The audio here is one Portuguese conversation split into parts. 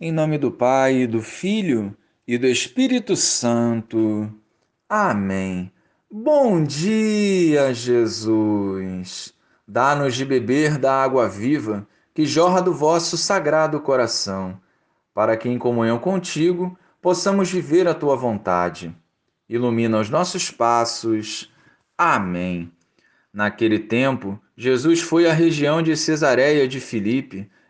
Em nome do Pai, do Filho e do Espírito Santo. Amém. Bom dia, Jesus. Dá-nos de beber da água viva que jorra do vosso sagrado coração, para que em comunhão contigo possamos viver a tua vontade. Ilumina os nossos passos. Amém. Naquele tempo, Jesus foi à região de Cesareia de Filipe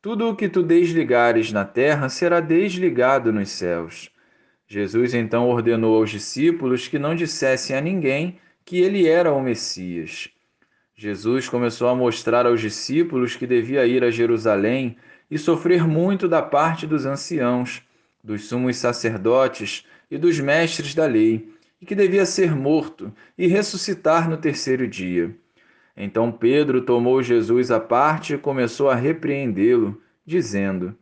tudo o que tu desligares na terra será desligado nos céus. Jesus então ordenou aos discípulos que não dissessem a ninguém que ele era o Messias. Jesus começou a mostrar aos discípulos que devia ir a Jerusalém e sofrer muito da parte dos anciãos, dos sumos sacerdotes e dos mestres da lei, e que devia ser morto e ressuscitar no terceiro dia. Então Pedro tomou Jesus à parte e começou a repreendê-lo, dizendo: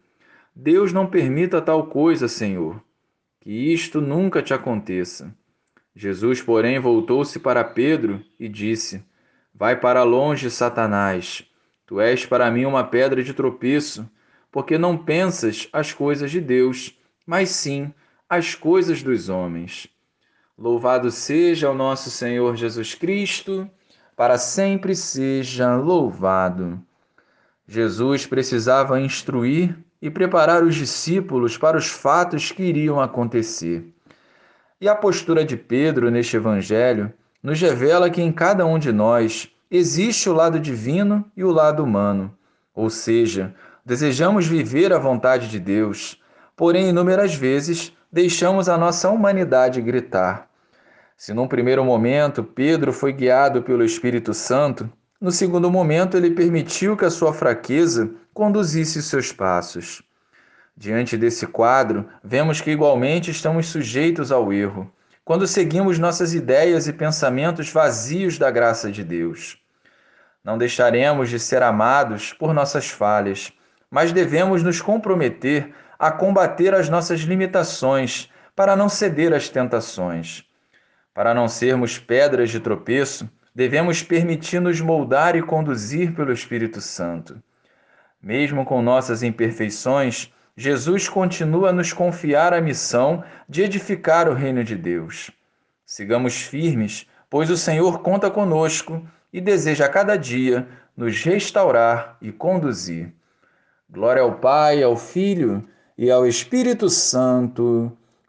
Deus não permita tal coisa, Senhor, que isto nunca te aconteça. Jesus, porém, voltou-se para Pedro e disse: Vai para longe, Satanás. Tu és para mim uma pedra de tropeço, porque não pensas as coisas de Deus, mas sim as coisas dos homens. Louvado seja o nosso Senhor Jesus Cristo para sempre seja louvado. Jesus precisava instruir e preparar os discípulos para os fatos que iriam acontecer. E a postura de Pedro neste evangelho nos revela que em cada um de nós existe o lado divino e o lado humano, ou seja, desejamos viver a vontade de Deus, porém inúmeras vezes deixamos a nossa humanidade gritar. Se num primeiro momento Pedro foi guiado pelo Espírito Santo, no segundo momento ele permitiu que a sua fraqueza conduzisse seus passos. Diante desse quadro, vemos que igualmente estamos sujeitos ao erro, quando seguimos nossas ideias e pensamentos vazios da graça de Deus. Não deixaremos de ser amados por nossas falhas, mas devemos nos comprometer a combater as nossas limitações para não ceder às tentações. Para não sermos pedras de tropeço, devemos permitir-nos moldar e conduzir pelo Espírito Santo. Mesmo com nossas imperfeições, Jesus continua a nos confiar a missão de edificar o reino de Deus. Sigamos firmes, pois o Senhor conta conosco e deseja a cada dia nos restaurar e conduzir. Glória ao Pai, ao Filho e ao Espírito Santo